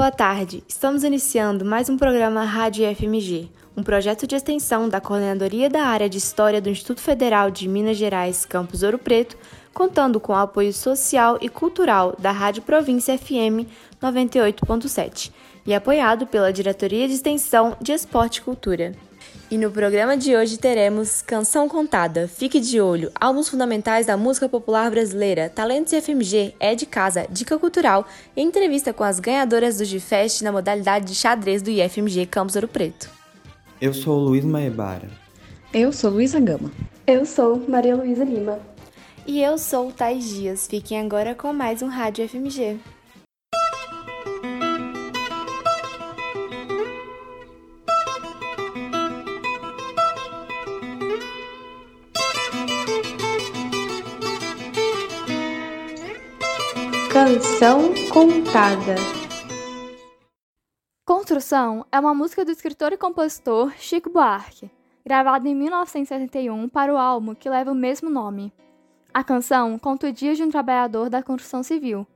boa tarde. Estamos iniciando mais um programa Rádio FMG, um projeto de extensão da Coordenadoria da Área de História do Instituto Federal de Minas Gerais, Campus Ouro Preto, contando com o apoio social e cultural da Rádio Província FM 98.7 e apoiado pela Diretoria de Extensão de Esporte e Cultura. E no programa de hoje teremos Canção Contada, Fique de Olho, álbuns fundamentais da música popular brasileira, Talentos e FMG, É de Casa, Dica Cultural e entrevista com as ganhadoras do GFest na modalidade de xadrez do IFMG Campos Ouro Preto. Eu sou Luiz Maebara. Eu sou Luísa Gama. Eu sou Maria Luísa Lima. E eu sou Thais Dias. Fiquem agora com mais um Rádio FMG. Canção Contada Construção é uma música do escritor e compositor Chico Buarque, gravada em 1971 para o álbum que leva o mesmo nome. A canção conta o dia de um trabalhador da construção civil.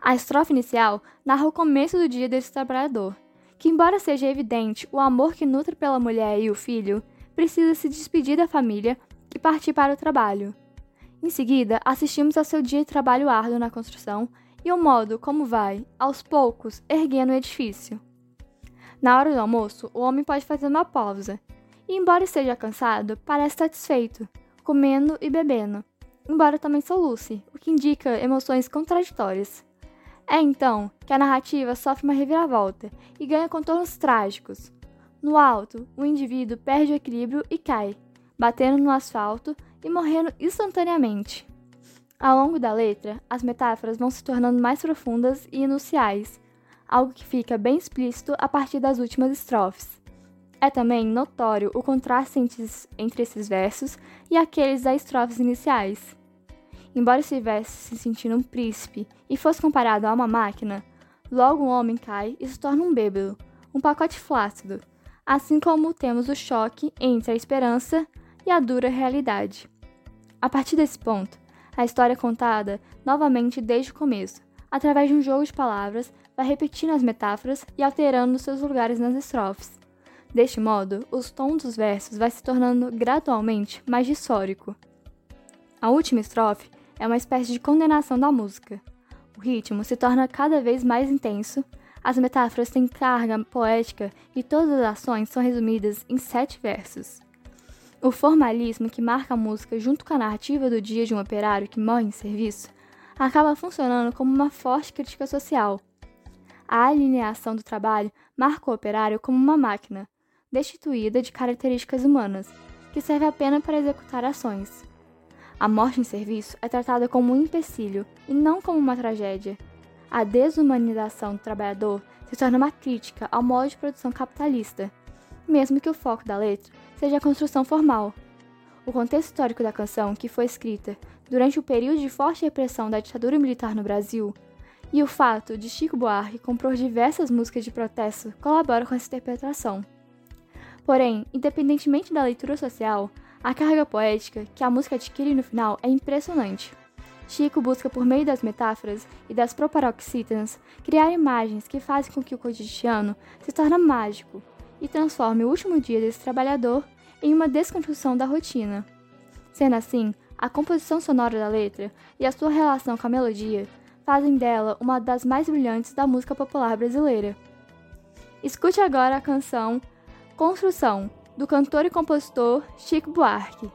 A estrofe inicial narra o começo do dia desse trabalhador, que, embora seja evidente o amor que nutre pela mulher e o filho, precisa se despedir da família e partir para o trabalho. Em seguida, assistimos ao seu dia de trabalho árduo na construção e o modo como vai, aos poucos, erguendo o edifício. Na hora do almoço, o homem pode fazer uma pausa, e, embora esteja cansado, parece satisfeito, comendo e bebendo, embora também soluce, o que indica emoções contraditórias. É então que a narrativa sofre uma reviravolta e ganha contornos trágicos. No alto, o indivíduo perde o equilíbrio e cai, batendo no asfalto e morrendo instantaneamente. Ao longo da letra, as metáforas vão se tornando mais profundas e enunciais, algo que fica bem explícito a partir das últimas estrofes. É também notório o contraste entre esses versos e aqueles das estrofes iniciais. Embora estivesse se sentindo um príncipe e fosse comparado a uma máquina, logo o homem cai e se torna um bêbado, um pacote flácido, assim como temos o choque entre a esperança e a dura realidade. A partir desse ponto, a história é contada novamente desde o começo, através de um jogo de palavras, vai repetindo as metáforas e alterando seus lugares nas estrofes. Deste modo, os tons dos versos vai se tornando gradualmente mais dissórico. A última estrofe é uma espécie de condenação da música. O ritmo se torna cada vez mais intenso, as metáforas têm carga poética e todas as ações são resumidas em sete versos. O formalismo que marca a música junto com a narrativa do dia de um operário que morre em serviço acaba funcionando como uma forte crítica social. A alineação do trabalho marca o operário como uma máquina, destituída de características humanas, que serve apenas para executar ações. A morte em serviço é tratada como um empecilho e não como uma tragédia. A desumanização do trabalhador se torna uma crítica ao modo de produção capitalista, mesmo que o foco da letra seja a construção formal. O contexto histórico da canção, que foi escrita durante o período de forte repressão da ditadura militar no Brasil, e o fato de Chico Buarque compor diversas músicas de protesto colaboram com essa interpretação. Porém, independentemente da leitura social, a carga poética que a música adquire no final é impressionante. Chico busca, por meio das metáforas e das proparoxítonas, criar imagens que fazem com que o cotidiano se torne mágico e transforme o último dia desse trabalhador em uma desconstrução da rotina. Sendo assim, a composição sonora da letra e a sua relação com a melodia fazem dela uma das mais brilhantes da música popular brasileira. Escute agora a canção Construção, do cantor e compositor Chico Buarque.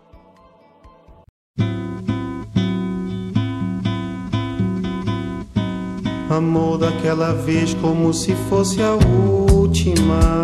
Amor daquela vez como se fosse a última.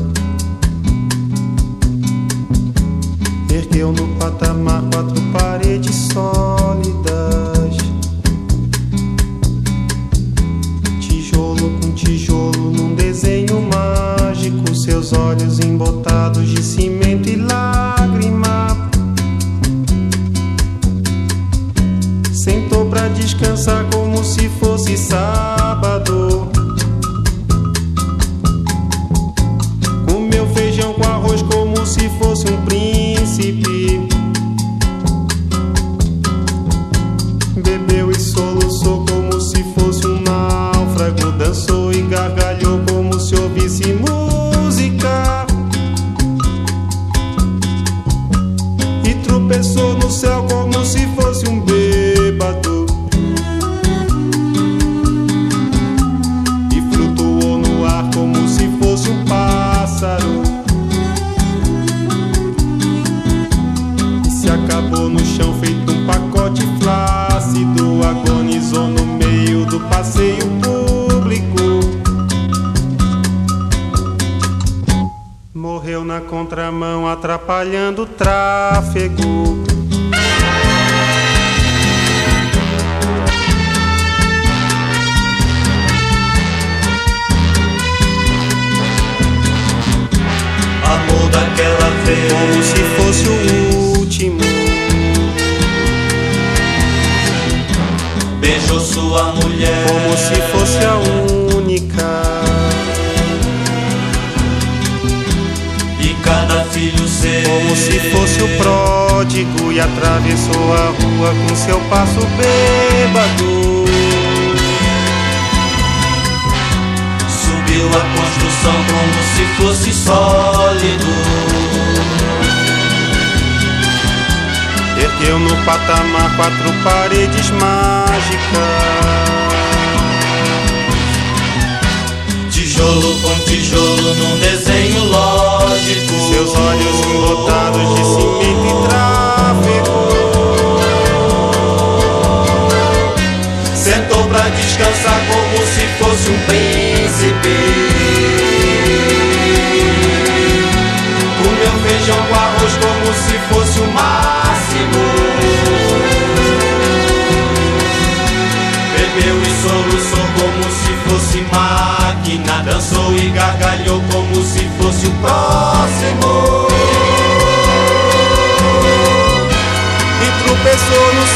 eu no patamar quatro paredes sólidas. Tijolo com tijolo num desenho mágico, seus olhos embotados de cimento e lágrima. Sentou pra descansar como se fosse sábado. Comeu feijão com arroz como se fosse um príncipe. recipe contramão, atrapalhando o tráfego. O pródigo, e atravessou a rua com seu passo bêbado. Subiu a construção como se fosse sólido. Ergueu no patamar quatro paredes mágicas. Tijolo com tijolo num desenho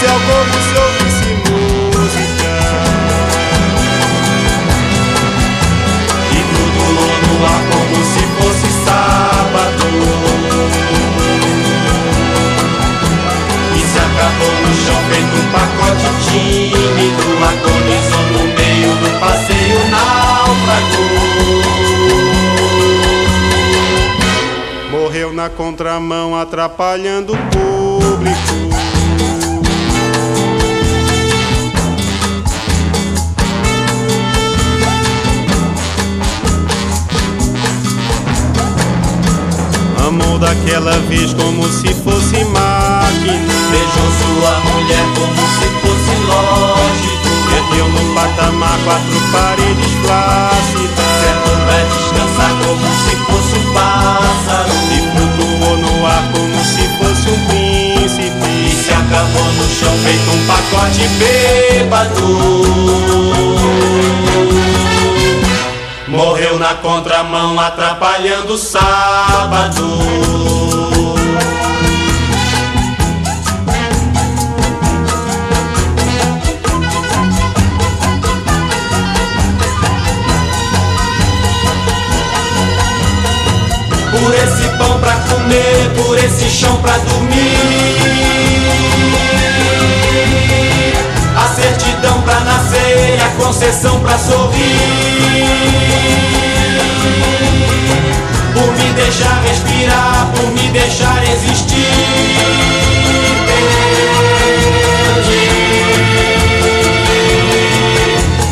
céu como se ouvisse música. E flutuou no ar como se fosse sábado. E se acabou no chão feito um pacote tímido. Agonizou no meio do passeio náufrago. Morreu na contramão, atrapalhando o público. Amou daquela vez como se fosse máquina. Beijou sua mulher como se fosse lógico. Ergueu no patamar quatro paredes flácidas. Sentou pra descansar como se fosse um pássaro. E flutuou no ar como se fosse um príncipe. E se acabou no chão feito um pacote bêbado. Morreu na contramão atrapalhando o sábado. Por esse pão pra comer, por esse chão pra dormir. A certidão pra nascer, a concessão pra sorrir. Por me deixar respirar, por me deixar existir.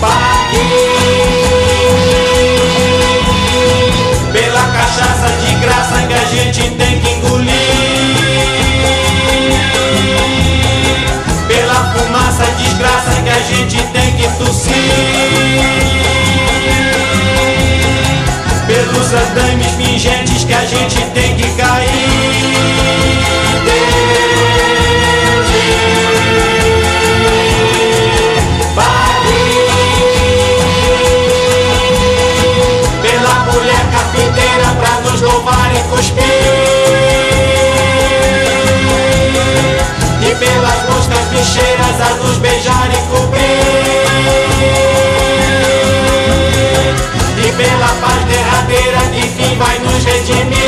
Paguei pela cachaça de graça que a gente tem bicheiras a nos beijar e cobrir. E pela paz derradeira que fim vai nos redimir.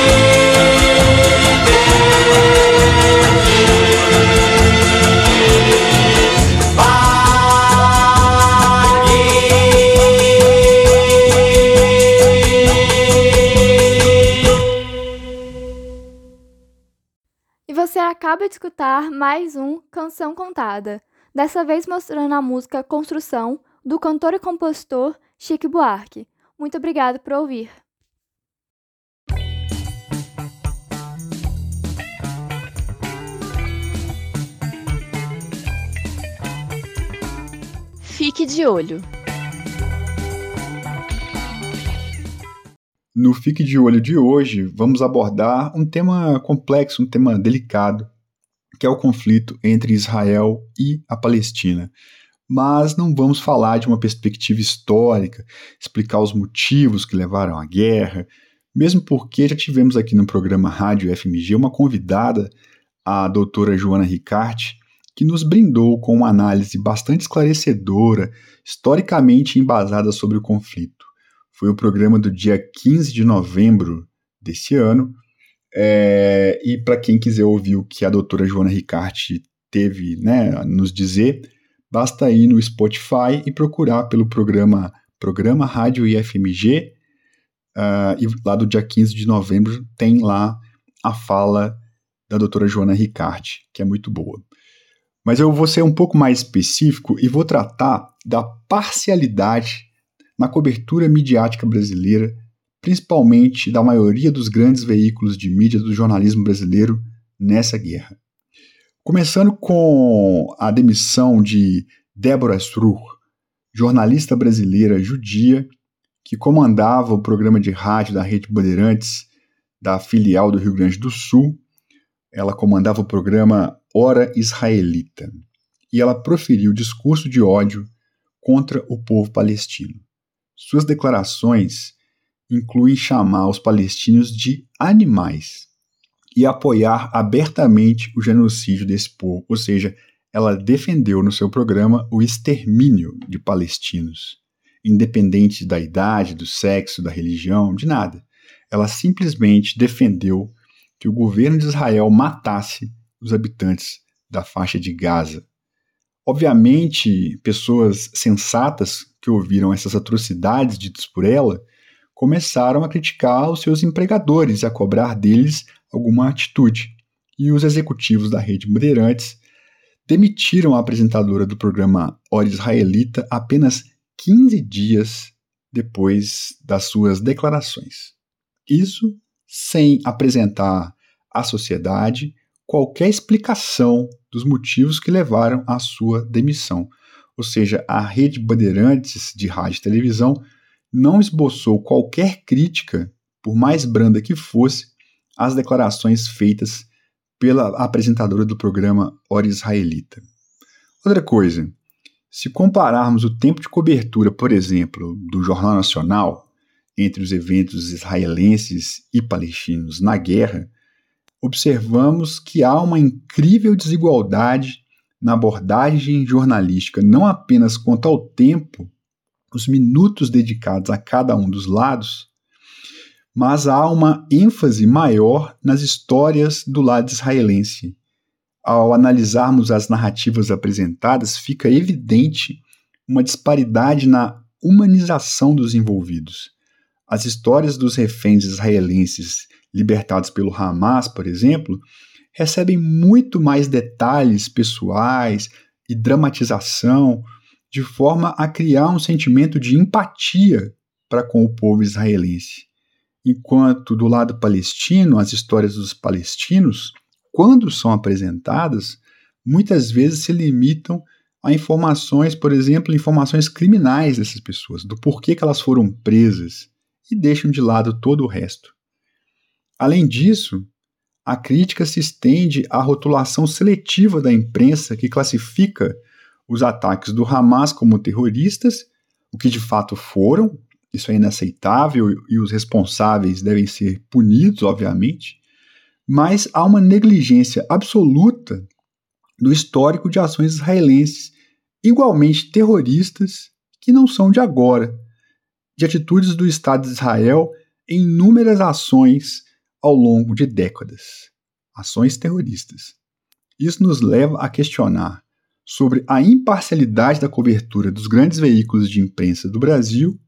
Você acaba de escutar mais um Canção Contada, dessa vez mostrando a música Construção, do cantor e compositor Chique Buarque. Muito obrigada por ouvir. Fique de olho. No Fique de Olho de hoje, vamos abordar um tema complexo, um tema delicado, que é o conflito entre Israel e a Palestina. Mas não vamos falar de uma perspectiva histórica, explicar os motivos que levaram à guerra, mesmo porque já tivemos aqui no programa Rádio FMG uma convidada, a doutora Joana Ricarte, que nos brindou com uma análise bastante esclarecedora, historicamente embasada sobre o conflito. Foi o programa do dia 15 de novembro desse ano. É, e para quem quiser ouvir o que a doutora Joana Ricarte teve né, a nos dizer, basta ir no Spotify e procurar pelo programa Programa Rádio IFMG. Uh, e lá do dia 15 de novembro tem lá a fala da doutora Joana Ricarte, que é muito boa. Mas eu vou ser um pouco mais específico e vou tratar da parcialidade na cobertura midiática brasileira, principalmente da maioria dos grandes veículos de mídia do jornalismo brasileiro nessa guerra. Começando com a demissão de Débora Struch, jornalista brasileira judia que comandava o programa de rádio da Rede Bandeirantes da filial do Rio Grande do Sul. Ela comandava o programa Hora Israelita e ela proferiu discurso de ódio contra o povo palestino. Suas declarações incluem chamar os palestinos de animais e apoiar abertamente o genocídio desse povo, ou seja, ela defendeu no seu programa o extermínio de palestinos, independente da idade, do sexo, da religião, de nada. Ela simplesmente defendeu que o governo de Israel matasse os habitantes da faixa de Gaza. Obviamente, pessoas sensatas que ouviram essas atrocidades ditas por ela começaram a criticar os seus empregadores e a cobrar deles alguma atitude. E os executivos da rede Bandeirantes demitiram a apresentadora do programa Hora Israelita apenas 15 dias depois das suas declarações. Isso sem apresentar à sociedade qualquer explicação dos motivos que levaram à sua demissão ou seja, a rede Bandeirantes de rádio e televisão não esboçou qualquer crítica, por mais branda que fosse, às declarações feitas pela apresentadora do programa Hora Israelita. Outra coisa, se compararmos o tempo de cobertura, por exemplo, do Jornal Nacional entre os eventos israelenses e palestinos na guerra, observamos que há uma incrível desigualdade na abordagem jornalística, não apenas quanto ao tempo, os minutos dedicados a cada um dos lados, mas há uma ênfase maior nas histórias do lado israelense. Ao analisarmos as narrativas apresentadas, fica evidente uma disparidade na humanização dos envolvidos. As histórias dos reféns israelenses libertados pelo Hamas, por exemplo, recebem muito mais detalhes pessoais e dramatização, de forma a criar um sentimento de empatia para com o povo israelense. Enquanto do lado palestino, as histórias dos palestinos, quando são apresentadas, muitas vezes se limitam a informações, por exemplo, informações criminais dessas pessoas, do porquê que elas foram presas, e deixam de lado todo o resto. Além disso, a crítica se estende à rotulação seletiva da imprensa que classifica os ataques do Hamas como terroristas, o que de fato foram, isso é inaceitável e os responsáveis devem ser punidos, obviamente, mas há uma negligência absoluta do histórico de ações israelenses igualmente terroristas que não são de agora, de atitudes do Estado de Israel em inúmeras ações ao longo de décadas ações terroristas. Isso nos leva a questionar sobre a imparcialidade da cobertura dos grandes veículos de imprensa do Brasil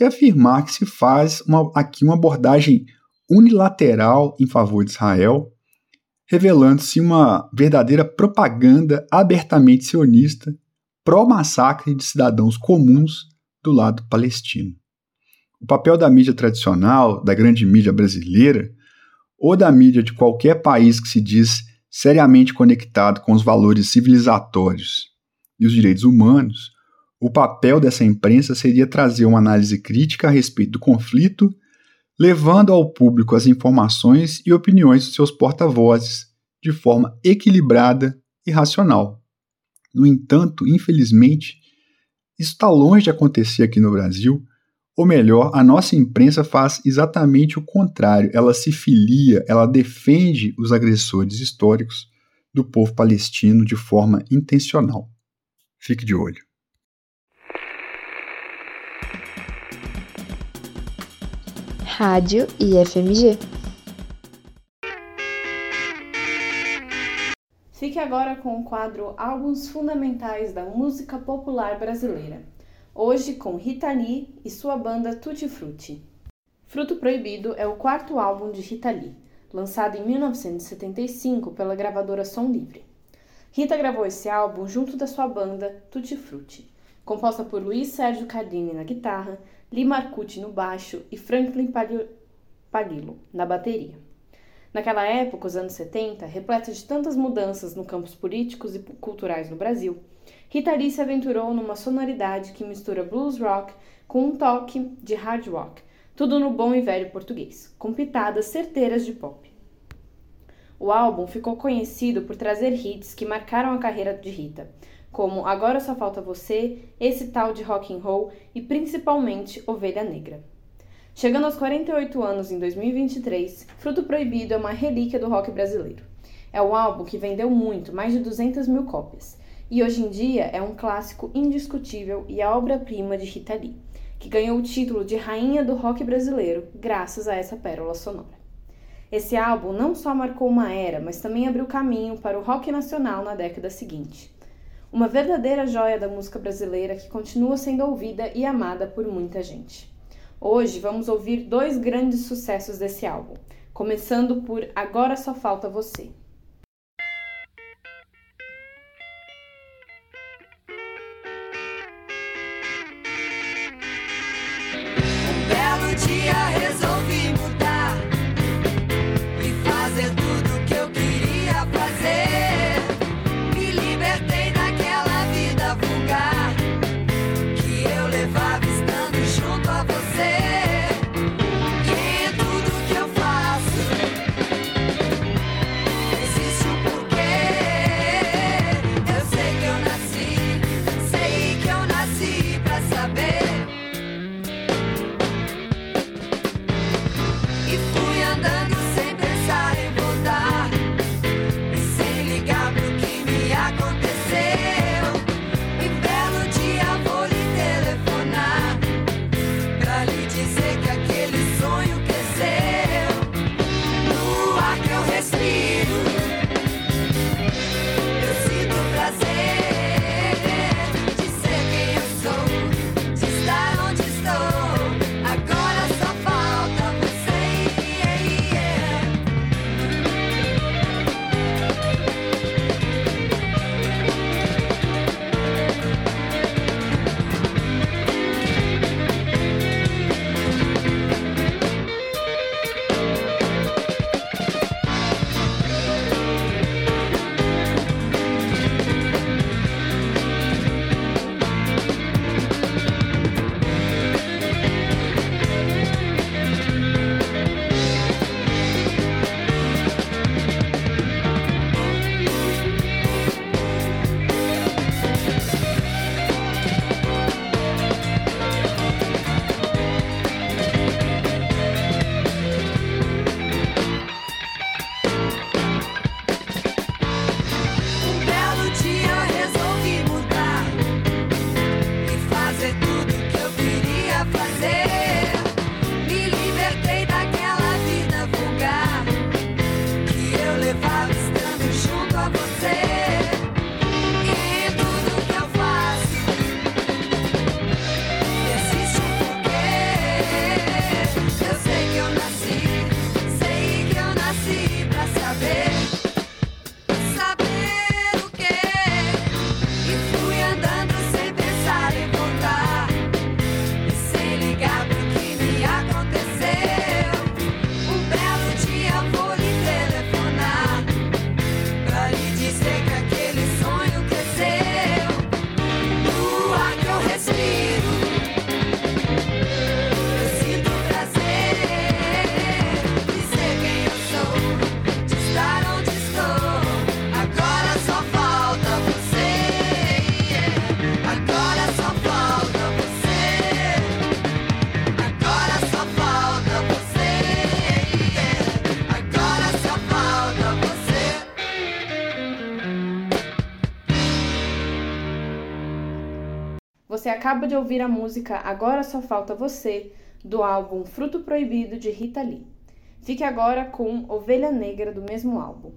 e afirmar que se faz uma, aqui uma abordagem unilateral em favor de Israel, revelando-se uma verdadeira propaganda abertamente sionista pró-massacre de cidadãos comuns do lado palestino. O papel da mídia tradicional, da grande mídia brasileira, ou da mídia de qualquer país que se diz seriamente conectado com os valores civilizatórios e os direitos humanos, o papel dessa imprensa seria trazer uma análise crítica a respeito do conflito, levando ao público as informações e opiniões dos seus porta-vozes de forma equilibrada e racional. No entanto, infelizmente, isso está longe de acontecer aqui no Brasil, ou melhor, a nossa imprensa faz exatamente o contrário. Ela se filia, ela defende os agressores históricos do povo palestino de forma intencional. Fique de olho. Rádio IFMG. Fique agora com o quadro Álbuns Fundamentais da Música Popular Brasileira. Hoje com Rita Lee e sua banda Tutti Frutti. Fruto Proibido é o quarto álbum de Rita Lee, lançado em 1975 pela gravadora Som Livre. Rita gravou esse álbum junto da sua banda Tutti Frutti, composta por Luiz Sérgio Cardini na guitarra, Lee Marcucci no baixo e Franklin Palillo na bateria. Naquela época, os anos 70, repleta de tantas mudanças no campos políticos e culturais no Brasil, Rita Lee se aventurou numa sonoridade que mistura blues rock com um toque de hard rock, tudo no bom e velho português, com pitadas certeiras de pop. O álbum ficou conhecido por trazer hits que marcaram a carreira de Rita, como Agora Só Falta Você, esse tal de rock and roll e principalmente Ovelha Negra. Chegando aos 48 anos em 2023, Fruto Proibido é uma relíquia do rock brasileiro. É um álbum que vendeu muito, mais de 200 mil cópias, e hoje em dia é um clássico indiscutível e a obra-prima de Rita Lee, que ganhou o título de Rainha do Rock Brasileiro graças a essa pérola sonora. Esse álbum não só marcou uma era, mas também abriu caminho para o rock nacional na década seguinte. Uma verdadeira joia da música brasileira que continua sendo ouvida e amada por muita gente. Hoje vamos ouvir dois grandes sucessos desse álbum, começando por Agora Só Falta Você. Você acaba de ouvir a música Agora Só Falta Você, do álbum Fruto Proibido de Rita Lee. Fique agora com Ovelha Negra do mesmo álbum.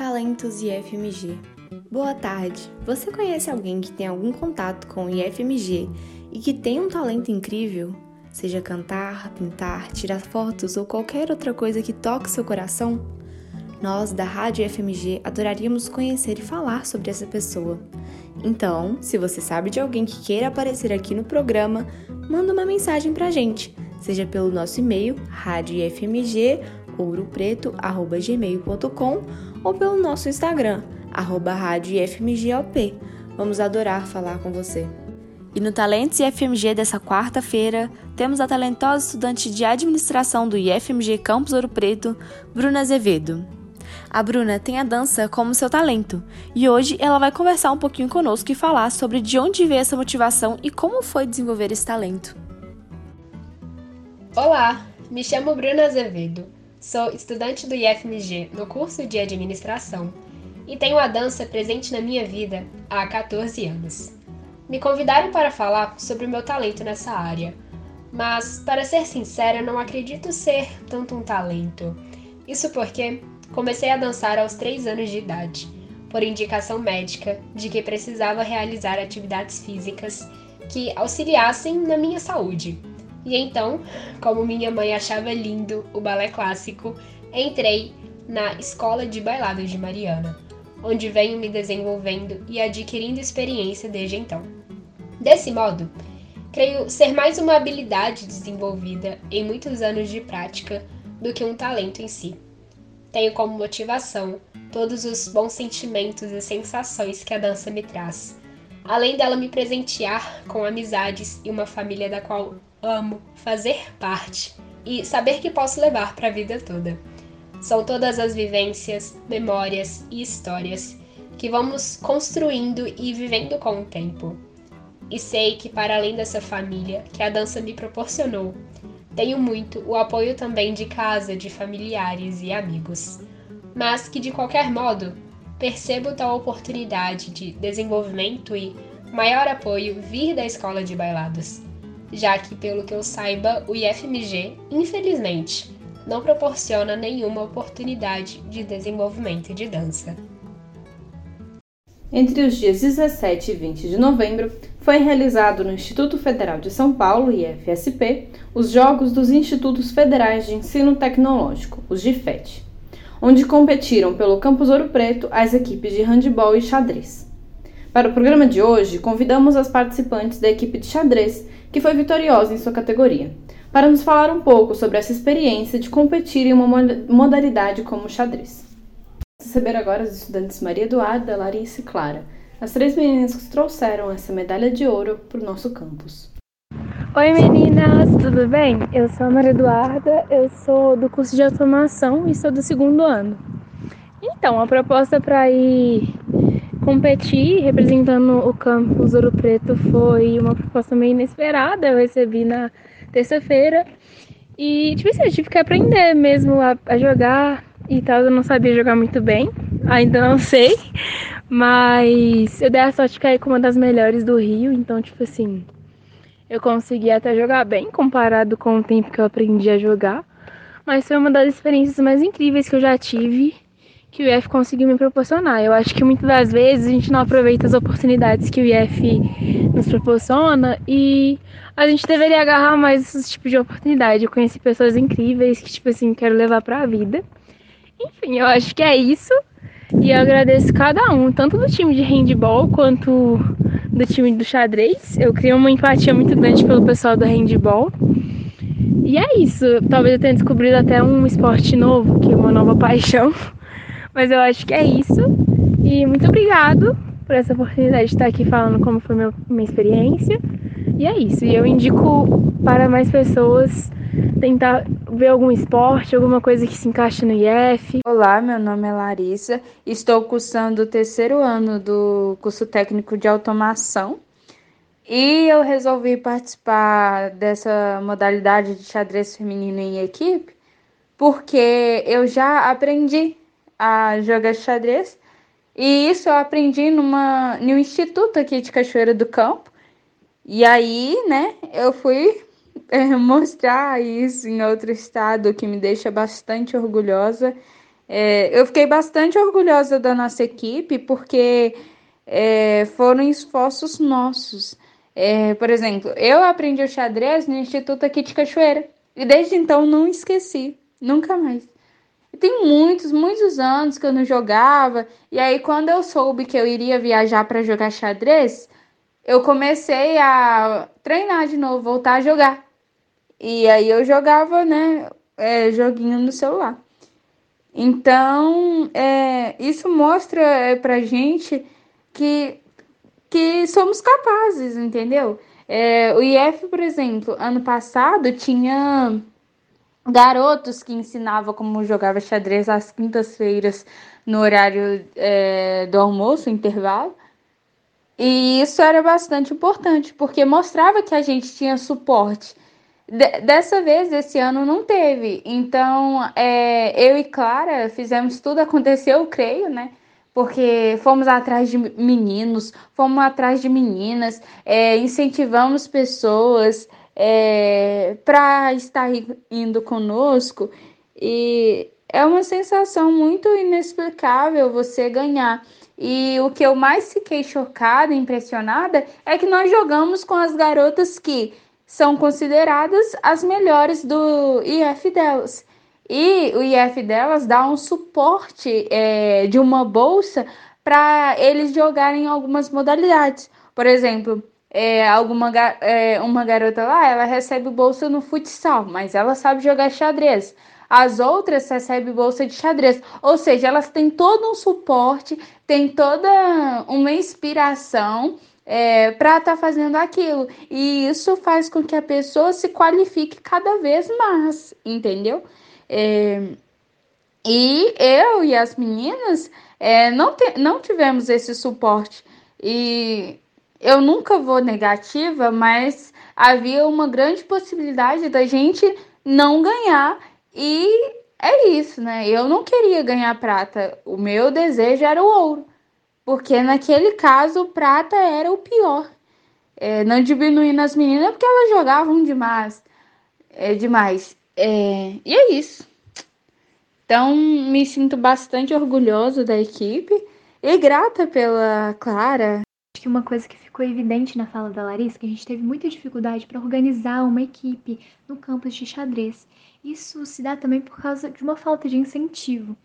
Talentos IFMG. Boa tarde. Você conhece alguém que tem algum contato com o IFMG e que tem um talento incrível? Seja cantar, pintar, tirar fotos ou qualquer outra coisa que toque seu coração? Nós, da Rádio IFMG, adoraríamos conhecer e falar sobre essa pessoa. Então, se você sabe de alguém que queira aparecer aqui no programa, manda uma mensagem pra gente, seja pelo nosso e-mail radioifmgouropreto@gmail.com ou pelo nosso Instagram radioifmgop. Vamos adorar falar com você. E no Talentos IFMG dessa quarta-feira, temos a talentosa estudante de administração do IFMG Campus Ouro Preto, Bruna Azevedo. A Bruna tem a dança como seu talento e hoje ela vai conversar um pouquinho conosco e falar sobre de onde veio essa motivação e como foi desenvolver esse talento. Olá, me chamo Bruna Azevedo, sou estudante do IFMG no curso de administração e tenho a dança presente na minha vida há 14 anos. Me convidaram para falar sobre o meu talento nessa área, mas, para ser sincera, não acredito ser tanto um talento. Isso porque comecei a dançar aos 3 anos de idade, por indicação médica de que precisava realizar atividades físicas que auxiliassem na minha saúde. E então, como minha mãe achava lindo o balé clássico, entrei na Escola de Bailados de Mariana, onde venho me desenvolvendo e adquirindo experiência desde então. Desse modo, creio ser mais uma habilidade desenvolvida em muitos anos de prática do que um talento em si. Tenho como motivação todos os bons sentimentos e sensações que a dança me traz, além dela me presentear com amizades e uma família da qual amo fazer parte e saber que posso levar para a vida toda. São todas as vivências, memórias e histórias que vamos construindo e vivendo com o tempo. E sei que, para além dessa família que a dança me proporcionou, tenho muito o apoio também de casa, de familiares e amigos. Mas que, de qualquer modo, percebo tal oportunidade de desenvolvimento e maior apoio vir da escola de bailados, já que, pelo que eu saiba, o IFMG, infelizmente, não proporciona nenhuma oportunidade de desenvolvimento de dança. Entre os dias 17 e 20 de novembro, foi realizado no Instituto Federal de São Paulo, IFSP, os Jogos dos Institutos Federais de Ensino Tecnológico, os GIFET, onde competiram pelo Campus Ouro Preto as equipes de handebol e xadrez. Para o programa de hoje, convidamos as participantes da equipe de xadrez, que foi vitoriosa em sua categoria, para nos falar um pouco sobre essa experiência de competir em uma modalidade como o xadrez. Receber agora as estudantes Maria Eduarda, Larissa e Clara, as três meninas que trouxeram essa medalha de ouro para o nosso campus. Oi meninas, tudo bem? Eu sou a Maria Eduarda, eu sou do curso de automação e sou do segundo ano. Então, a proposta para ir competir representando o campus Ouro Preto foi uma proposta meio inesperada, eu recebi na terça-feira. E, tipo assim, eu tive que aprender mesmo a, a jogar e tal. Eu não sabia jogar muito bem, ainda não sei. Mas eu dei a sorte de cair com uma das melhores do Rio, então, tipo assim, eu consegui até jogar bem comparado com o tempo que eu aprendi a jogar. Mas foi uma das experiências mais incríveis que eu já tive que o IF conseguiu me proporcionar. Eu acho que muitas das vezes a gente não aproveita as oportunidades que o IF nos proporciona e a gente deveria agarrar mais esses tipos de oportunidade. Eu conheci pessoas incríveis que, tipo assim, quero levar para a vida. Enfim, eu acho que é isso. E eu agradeço cada um, tanto do time de handball quanto do time do xadrez. Eu criei uma empatia muito grande pelo pessoal do handball. E é isso. Talvez eu tenha descobrido até um esporte novo, que é uma nova paixão. Mas eu acho que é isso. E muito obrigado por essa oportunidade de estar aqui falando como foi meu, minha experiência. E é isso. E eu indico para mais pessoas tentar ver algum esporte, alguma coisa que se encaixe no IF. Olá, meu nome é Larissa. Estou cursando o terceiro ano do curso técnico de automação. E eu resolvi participar dessa modalidade de xadrez feminino em equipe porque eu já aprendi a jogar xadrez. E isso eu aprendi numa, num instituto aqui de Cachoeira do Campo. E aí, né, eu fui é, mostrar isso em outro estado, que me deixa bastante orgulhosa. É, eu fiquei bastante orgulhosa da nossa equipe porque é, foram esforços nossos. Por exemplo, eu aprendi o xadrez no Instituto aqui de Cachoeira e desde então não esqueci, nunca mais. Tem muitos, muitos anos que eu não jogava, e aí quando eu soube que eu iria viajar para jogar xadrez, eu comecei a treinar de novo, voltar a jogar. E aí eu jogava, né, é, joguinho no celular. Então, é, isso mostra é, pra gente que, que somos capazes, entendeu? É, o IF, por exemplo, ano passado tinha garotos que ensinavam como jogava xadrez às quintas-feiras no horário é, do almoço, intervalo. E isso era bastante importante, porque mostrava que a gente tinha suporte. D dessa vez, esse ano, não teve. Então, é, eu e Clara fizemos tudo acontecer, eu creio, né? Porque fomos atrás de meninos, fomos atrás de meninas, é, incentivamos pessoas é, para estar indo conosco. E é uma sensação muito inexplicável você ganhar. E o que eu mais fiquei chocada, impressionada, é que nós jogamos com as garotas que são consideradas as melhores do IF delas. E o IF delas dá um suporte é, de uma bolsa para eles jogarem algumas modalidades. Por exemplo, é, alguma é, uma garota lá, ela recebe bolsa no futsal, mas ela sabe jogar xadrez. As outras recebem bolsa de xadrez. Ou seja, elas têm todo um suporte, têm toda uma inspiração é, para estar tá fazendo aquilo. E isso faz com que a pessoa se qualifique cada vez mais, entendeu? É, e eu e as meninas é, não, te, não tivemos esse suporte. E eu nunca vou negativa, mas havia uma grande possibilidade da gente não ganhar e é isso, né? Eu não queria ganhar prata. O meu desejo era o ouro. Porque naquele caso, prata era o pior. É, não diminuindo as meninas porque elas jogavam demais. É demais. É, e é isso. Então, me sinto bastante orgulhoso da equipe e grata pela Clara. Acho que uma coisa que ficou evidente na fala da Larissa é que a gente teve muita dificuldade para organizar uma equipe no campus de xadrez. Isso se dá também por causa de uma falta de incentivo.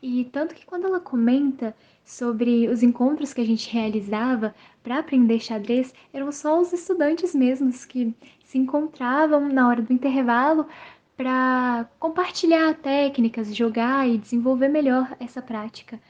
E tanto que quando ela comenta sobre os encontros que a gente realizava para aprender xadrez, eram só os estudantes mesmos que se encontravam na hora do intervalo para compartilhar técnicas, jogar e desenvolver melhor essa prática.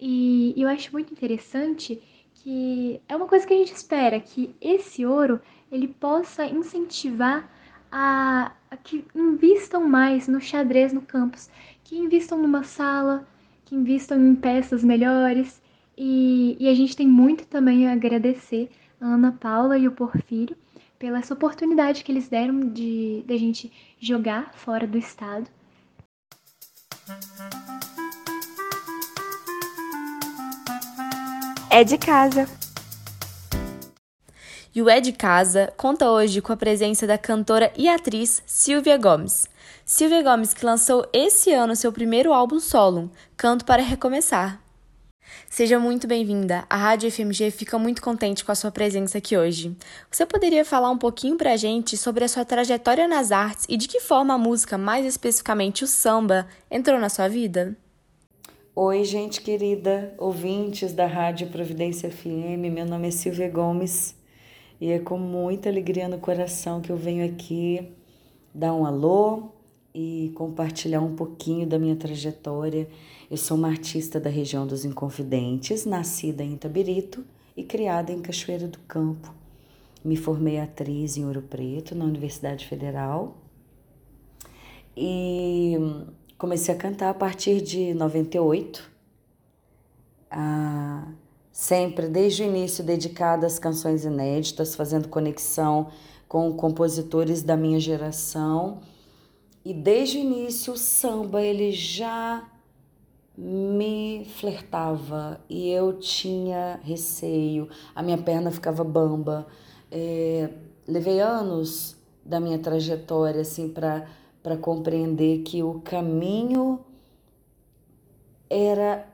E eu acho muito interessante que é uma coisa que a gente espera que esse ouro ele possa incentivar a, a que invistam mais no xadrez no campus, que invistam numa sala, que invistam em peças melhores. E, e a gente tem muito também a agradecer a Ana Paula e o Porfírio pela essa oportunidade que eles deram de, de a gente jogar fora do estado. É de casa. E o É de Casa conta hoje com a presença da cantora e atriz Silvia Gomes. Silvia Gomes que lançou esse ano seu primeiro álbum solo, Canto para Recomeçar. Seja muito bem-vinda. A Rádio FMG fica muito contente com a sua presença aqui hoje. Você poderia falar um pouquinho pra gente sobre a sua trajetória nas artes e de que forma a música, mais especificamente o samba, entrou na sua vida? Oi, gente querida, ouvintes da Rádio Providência FM. Meu nome é Silvia Gomes. E é com muita alegria no coração que eu venho aqui dar um alô e compartilhar um pouquinho da minha trajetória. Eu sou uma artista da região dos Inconfidentes, nascida em Itabirito e criada em Cachoeira do Campo. Me formei atriz em Ouro Preto, na Universidade Federal. E comecei a cantar a partir de 98. Ah, sempre desde o início dedicada às canções inéditas, fazendo conexão com compositores da minha geração. E desde o início o samba ele já me flertava e eu tinha receio, a minha perna ficava bamba. É, levei anos da minha trajetória assim para para compreender que o caminho era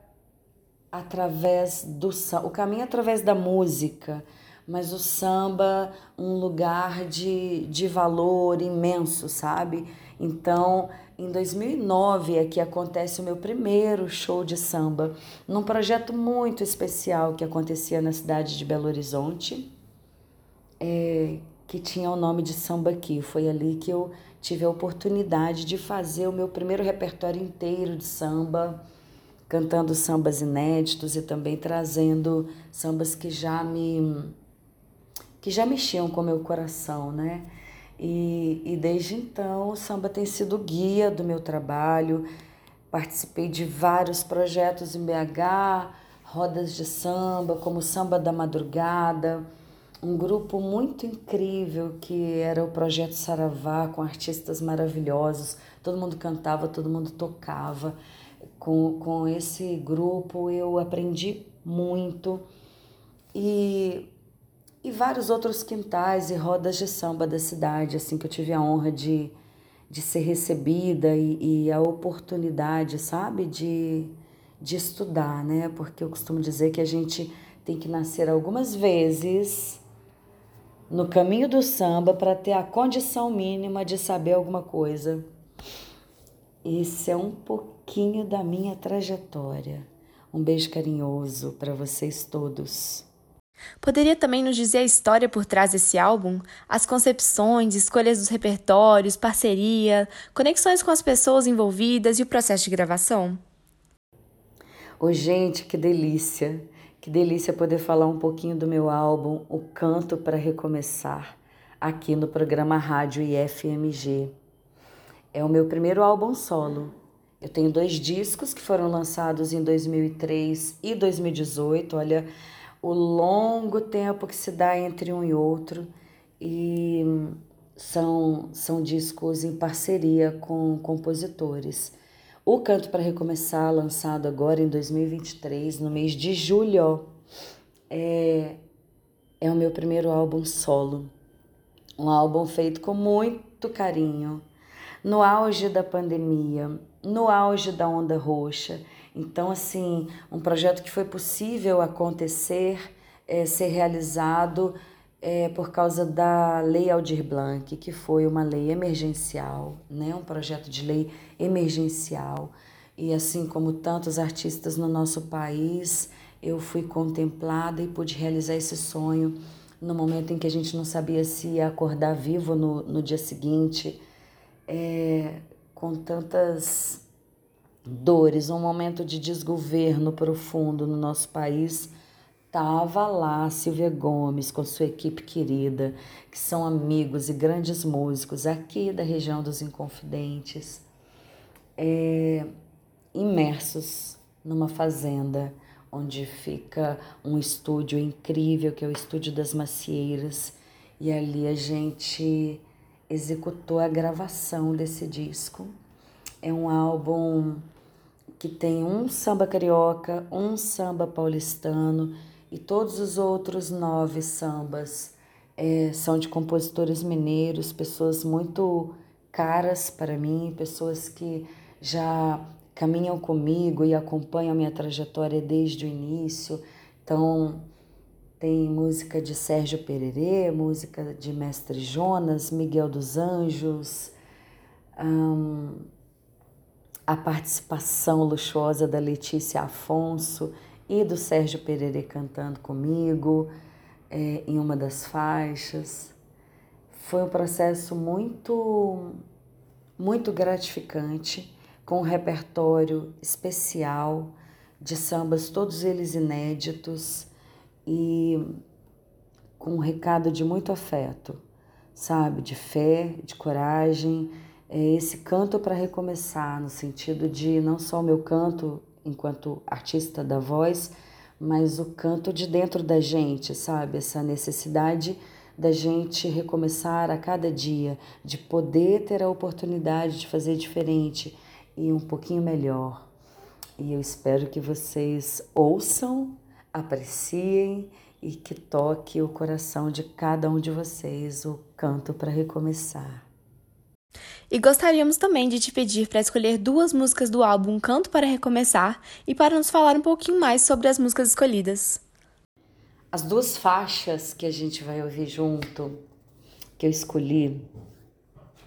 através do o caminho através da música, mas o samba um lugar de, de valor imenso, sabe? Então, em 2009 é que acontece o meu primeiro show de samba, num projeto muito especial que acontecia na cidade de Belo Horizonte, é, que tinha o nome de Samba Aqui. Foi ali que eu tive a oportunidade de fazer o meu primeiro repertório inteiro de samba, cantando sambas inéditos e também trazendo sambas que já me que já mexiam com o meu coração, né? E, e desde então o samba tem sido guia do meu trabalho. Participei de vários projetos em BH, rodas de samba, como Samba da Madrugada, um grupo muito incrível que era o Projeto Saravá, com artistas maravilhosos. Todo mundo cantava, todo mundo tocava. Com, com esse grupo eu aprendi muito. E e vários outros quintais e rodas de samba da cidade, assim que eu tive a honra de, de ser recebida e, e a oportunidade, sabe, de, de estudar, né? Porque eu costumo dizer que a gente tem que nascer algumas vezes no caminho do samba para ter a condição mínima de saber alguma coisa. Esse é um pouquinho da minha trajetória. Um beijo carinhoso para vocês todos. Poderia também nos dizer a história por trás desse álbum? As concepções, escolhas dos repertórios, parceria, conexões com as pessoas envolvidas e o processo de gravação? Ô, gente, que delícia! Que delícia poder falar um pouquinho do meu álbum O Canto para Recomeçar, aqui no programa Rádio IFMG. É o meu primeiro álbum solo. Eu tenho dois discos que foram lançados em 2003 e 2018. Olha, o longo tempo que se dá entre um e outro e são, são discos em parceria com compositores. O Canto para Recomeçar, lançado agora em 2023, no mês de julho, é, é o meu primeiro álbum solo. Um álbum feito com muito carinho, no auge da pandemia, no auge da onda roxa então, assim, um projeto que foi possível acontecer, é, ser realizado é, por causa da Lei Aldir Blanc, que foi uma lei emergencial, né? um projeto de lei emergencial. E assim como tantos artistas no nosso país, eu fui contemplada e pude realizar esse sonho no momento em que a gente não sabia se ia acordar vivo no, no dia seguinte, é, com tantas dores, um momento de desgoverno profundo no nosso país, estava lá Silvia Gomes com sua equipe querida, que são amigos e grandes músicos aqui da região dos Inconfidentes, é, imersos numa fazenda onde fica um estúdio incrível, que é o Estúdio das Macieiras, e ali a gente executou a gravação desse disco. É um álbum que tem um samba carioca, um samba paulistano e todos os outros nove sambas é, são de compositores mineiros, pessoas muito caras para mim, pessoas que já caminham comigo e acompanham minha trajetória desde o início. Então, tem música de Sérgio Pererê, música de Mestre Jonas, Miguel dos Anjos, a participação luxuosa da Letícia Afonso e do Sérgio Pereira cantando comigo é, em uma das faixas. Foi um processo muito, muito gratificante, com um repertório especial de sambas, todos eles inéditos e com um recado de muito afeto, sabe? De fé, de coragem é esse canto para recomeçar, no sentido de não só o meu canto enquanto artista da voz, mas o canto de dentro da gente, sabe? Essa necessidade da gente recomeçar a cada dia, de poder ter a oportunidade de fazer diferente e um pouquinho melhor. E eu espero que vocês ouçam, apreciem e que toque o coração de cada um de vocês o canto para recomeçar. E gostaríamos também de te pedir para escolher duas músicas do álbum Canto para Recomeçar e para nos falar um pouquinho mais sobre as músicas escolhidas. As duas faixas que a gente vai ouvir junto, que eu escolhi,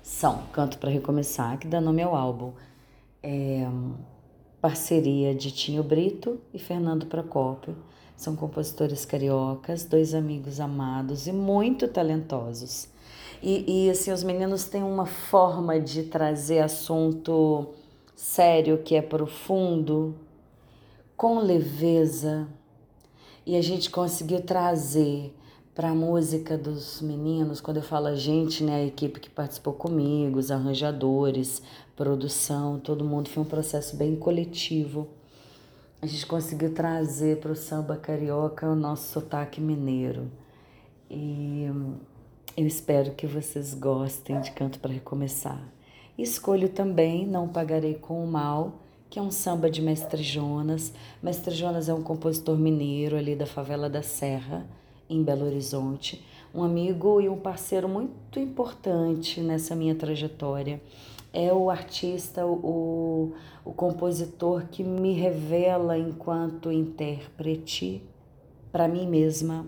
são Canto para Recomeçar, que dá nome ao álbum. É parceria de Tinho Brito e Fernando Procópio. São compositores cariocas, dois amigos amados e muito talentosos. E, e assim, os meninos têm uma forma de trazer assunto sério, que é profundo, com leveza. E a gente conseguiu trazer para a música dos meninos, quando eu falo a gente, né, a equipe que participou comigo, os arranjadores, produção, todo mundo, foi um processo bem coletivo. A gente conseguiu trazer para o samba carioca o nosso sotaque mineiro. E eu espero que vocês gostem de Canto para Recomeçar. Escolho também Não Pagarei com o Mal, que é um samba de Mestre Jonas. Mestre Jonas é um compositor mineiro ali da favela da Serra, em Belo Horizonte. Um amigo e um parceiro muito importante nessa minha trajetória. É o artista, o, o compositor que me revela enquanto intérprete para mim mesma,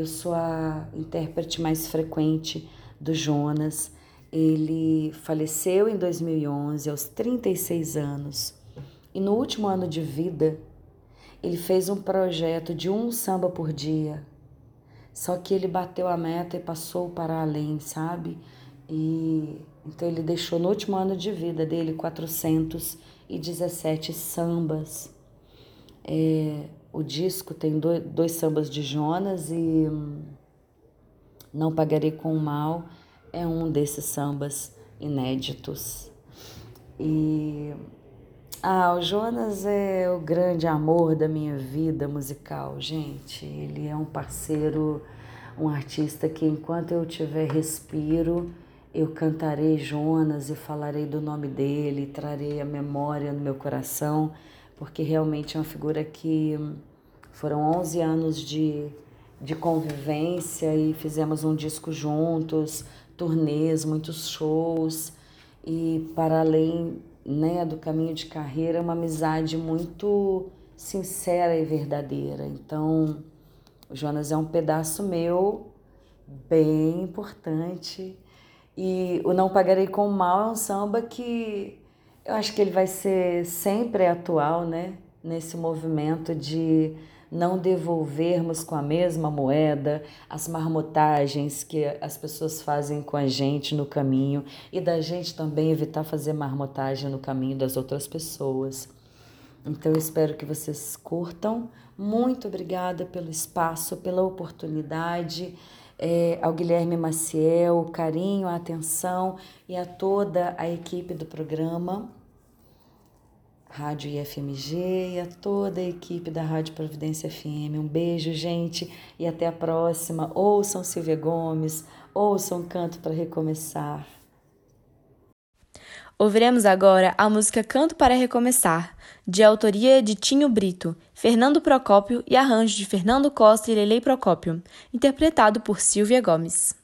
eu sou a intérprete mais frequente do Jonas. Ele faleceu em 2011, aos 36 anos. E no último ano de vida, ele fez um projeto de um samba por dia. Só que ele bateu a meta e passou para além, sabe? E então ele deixou no último ano de vida dele 417 sambas. É, o disco tem dois, dois sambas de Jonas e Não Pagarei com o Mal é um desses sambas inéditos. E ah, o Jonas é o grande amor da minha vida musical, gente. Ele é um parceiro, um artista que enquanto eu tiver respiro, eu cantarei Jonas e falarei do nome dele, trarei a memória no meu coração porque realmente é uma figura que foram 11 anos de, de convivência e fizemos um disco juntos, turnês, muitos shows e para além né, do caminho de carreira, é uma amizade muito sincera e verdadeira. Então, o Jonas é um pedaço meu bem importante e o Não Pagarei com Mal é um samba que eu acho que ele vai ser sempre atual, né? Nesse movimento de não devolvermos com a mesma moeda as marmotagens que as pessoas fazem com a gente no caminho e da gente também evitar fazer marmotagem no caminho das outras pessoas. Então eu espero que vocês curtam. Muito obrigada pelo espaço, pela oportunidade. É, ao Guilherme Maciel, o carinho, a atenção e a toda a equipe do programa. Rádio IFMG e a toda a equipe da Rádio Providência FM. Um beijo, gente, e até a próxima. Ouçam Silvia Gomes, ouçam Canto para Recomeçar. Ouviremos agora a música Canto para Recomeçar, de autoria de Tinho Brito, Fernando Procópio e arranjo de Fernando Costa e Lelei Procópio, interpretado por Silvia Gomes.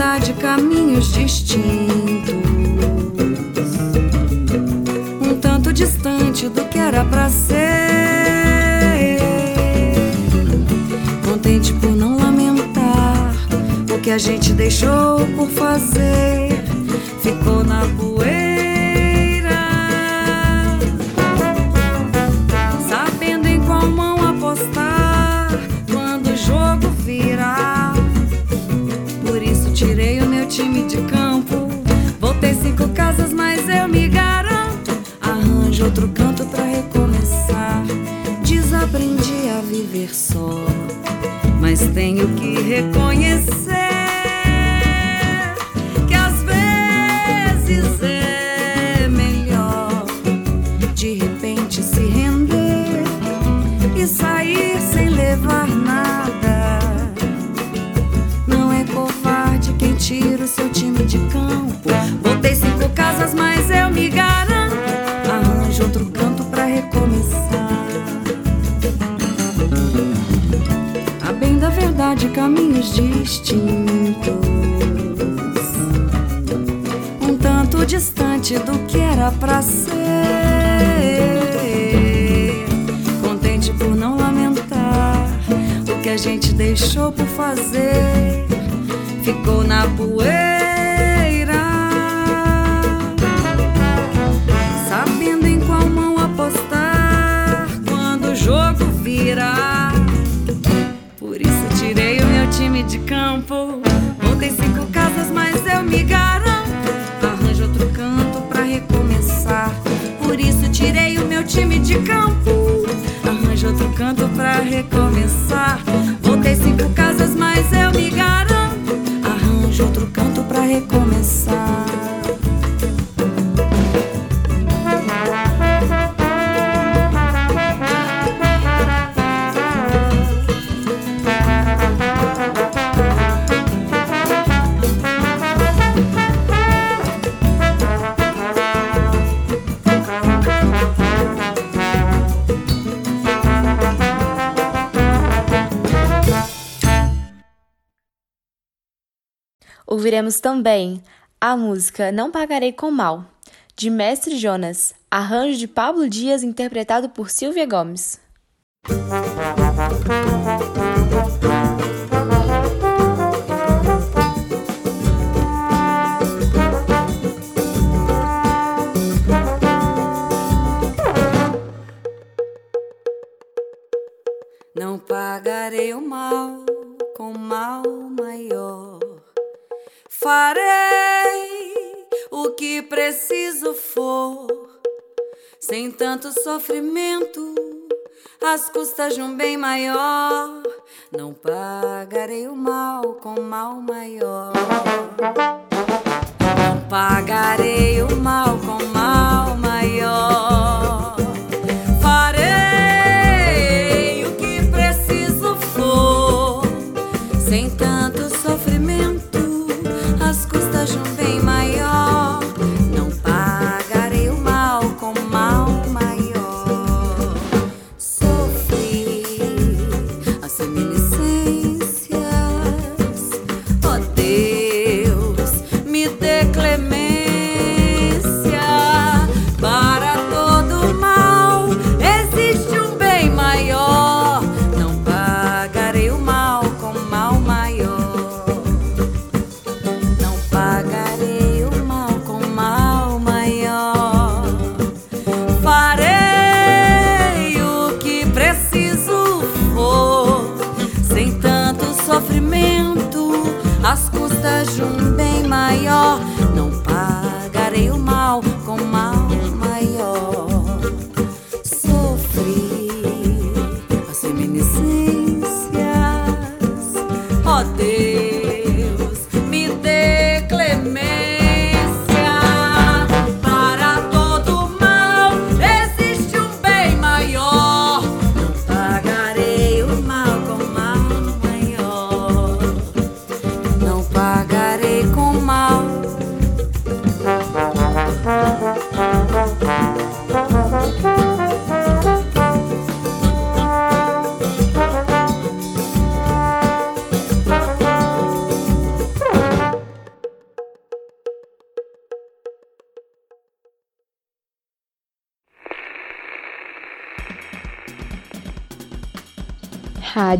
Verdade caminhos distintos, um tanto distante do que era para ser. Contente por não lamentar o que a gente deixou por fazer, ficou na poeira. time de campo. Voltei cinco casas, mas eu me garanto. Arranjo outro canto pra recomeçar. Desaprendi a viver só, mas tenho que reconhecer. Caminhos distintos. Um tanto distante do que era pra ser. Contente por não lamentar o que a gente deixou por fazer. Ficou na poeira. Sabendo em qual mão apostar quando o jogo virar. De campo. Montei cinco casas, mas eu me garanto. Ouviremos também a música Não Pagarei com Mal, de Mestre Jonas, arranjo de Pablo Dias interpretado por Silvia Gomes. Não pagarei o mal com mal maior. Farei o que preciso for, sem tanto sofrimento, às custas de um bem maior. Não pagarei o mal com mal maior. Não pagarei o mal com mal maior.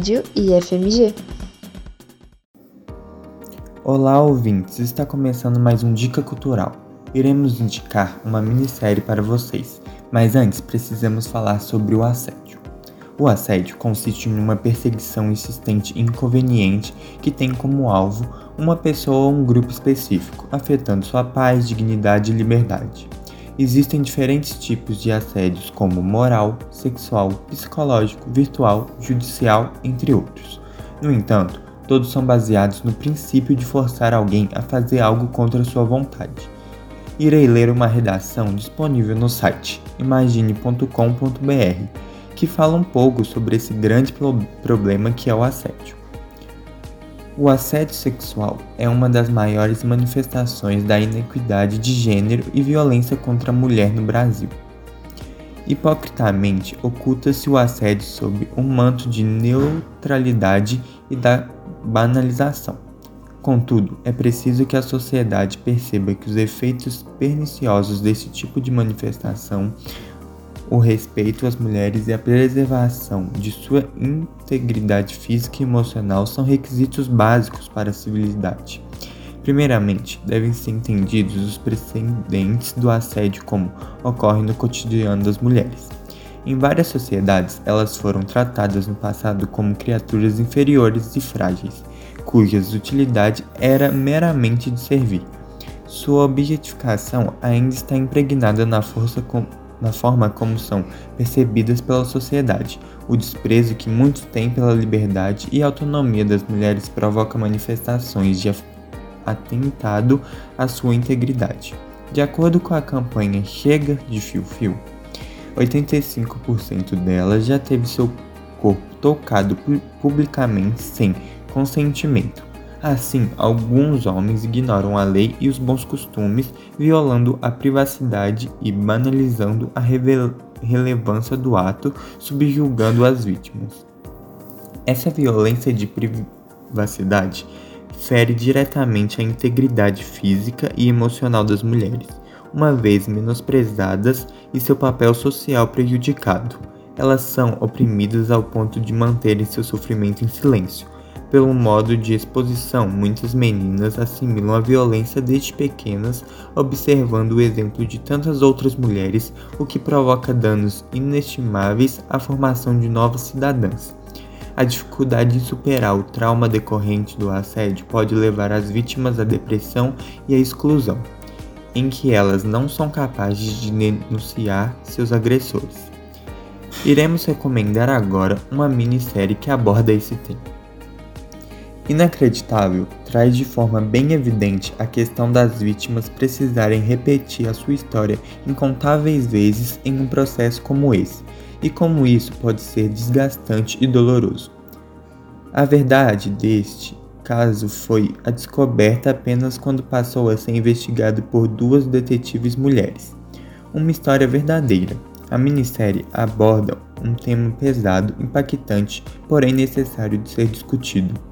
Rádio IFMG. Olá, ouvintes! Está começando mais um Dica Cultural. Iremos indicar uma minissérie para vocês, mas antes precisamos falar sobre o assédio. O assédio consiste em uma perseguição insistente e inconveniente que tem como alvo uma pessoa ou um grupo específico, afetando sua paz, dignidade e liberdade. Existem diferentes tipos de assédios, como moral, sexual, psicológico, virtual, judicial, entre outros. No entanto, todos são baseados no princípio de forçar alguém a fazer algo contra sua vontade. Irei ler uma redação disponível no site imagine.com.br que fala um pouco sobre esse grande problema que é o assédio. O assédio sexual é uma das maiores manifestações da inequidade de gênero e violência contra a mulher no Brasil. Hipocritamente, oculta-se o assédio sob um manto de neutralidade e da banalização. Contudo, é preciso que a sociedade perceba que os efeitos perniciosos desse tipo de manifestação o respeito às mulheres e a preservação de sua integridade física e emocional são requisitos básicos para a civilidade. Primeiramente, devem ser entendidos os precedentes do assédio como ocorre no cotidiano das mulheres. Em várias sociedades, elas foram tratadas no passado como criaturas inferiores e frágeis, cujas utilidade era meramente de servir. Sua objetificação ainda está impregnada na força na forma como são percebidas pela sociedade. O desprezo que muitos têm pela liberdade e autonomia das mulheres provoca manifestações de atentado à sua integridade. De acordo com a campanha Chega de Fio Fio, 85% delas já teve seu corpo tocado publicamente sem consentimento. Assim, alguns homens ignoram a lei e os bons costumes, violando a privacidade e banalizando a relevância do ato, subjugando as vítimas. Essa violência de privacidade fere diretamente a integridade física e emocional das mulheres, uma vez menosprezadas e seu papel social prejudicado. Elas são oprimidas ao ponto de manterem seu sofrimento em silêncio pelo modo de exposição, muitas meninas assimilam a violência desde pequenas, observando o exemplo de tantas outras mulheres, o que provoca danos inestimáveis à formação de novas cidadãs. A dificuldade em superar o trauma decorrente do assédio pode levar as vítimas à depressão e à exclusão, em que elas não são capazes de denunciar seus agressores. Iremos recomendar agora uma minissérie que aborda esse tema. Inacreditável traz de forma bem evidente a questão das vítimas precisarem repetir a sua história incontáveis vezes em um processo como esse, e como isso pode ser desgastante e doloroso. A verdade deste caso foi a descoberta apenas quando passou a ser investigado por duas detetives mulheres. Uma história verdadeira. A minissérie aborda um tema pesado, impactante, porém necessário de ser discutido.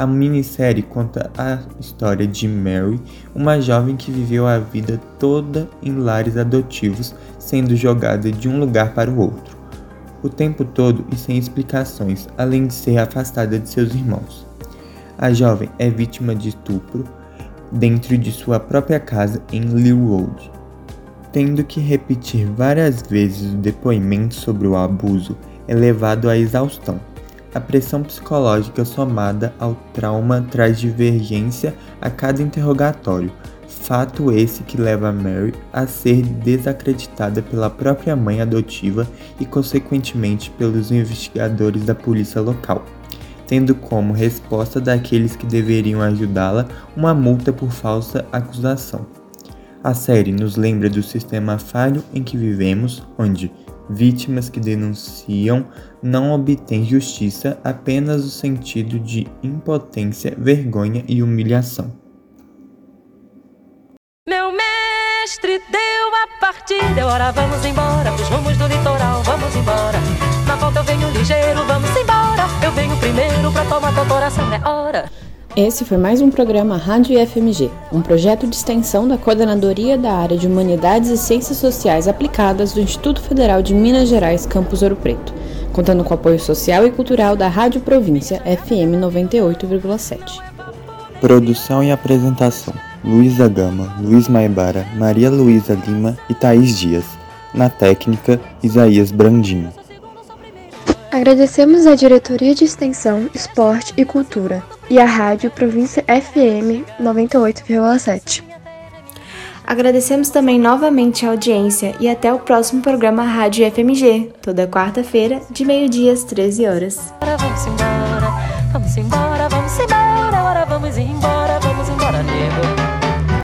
A minissérie conta a história de Mary, uma jovem que viveu a vida toda em lares adotivos, sendo jogada de um lugar para o outro, o tempo todo e sem explicações, além de ser afastada de seus irmãos. A jovem é vítima de estupro dentro de sua própria casa em Road. Tendo que repetir várias vezes o depoimento sobre o abuso, é levado à exaustão. A pressão psicológica somada ao trauma traz divergência a cada interrogatório, fato esse que leva Mary a ser desacreditada pela própria mãe adotiva e, consequentemente, pelos investigadores da polícia local, tendo como resposta daqueles que deveriam ajudá-la uma multa por falsa acusação. A série nos lembra do sistema falho em que vivemos, onde vítimas que denunciam não obtêm justiça apenas no sentido de impotência, vergonha e humilhação. Meu mestre deu a partida, hora vamos embora, pros rumos do litoral, vamos embora. Na volta eu venho ligeiro, vamos embora. Eu venho primeiro pra tomar teu coração, é hora. Esse foi mais um programa Rádio FMG, um projeto de extensão da Coordenadoria da Área de Humanidades e Ciências Sociais Aplicadas do Instituto Federal de Minas Gerais, Campus Ouro Preto, contando com apoio social e cultural da Rádio Província FM 98,7. Produção e apresentação: Luísa Gama, Luiz Maibara, Maria Luísa Lima e Thaís Dias. Na técnica, Isaías Brandinho. Agradecemos à Diretoria de Extensão, Esporte e Cultura e à Rádio Província FM 98,7. Agradecemos também novamente a audiência e até o próximo programa Rádio FMG, toda quarta-feira, de meio-dia às 13 horas. Vamos embora, vamos embora, vamos embora, vamos embora.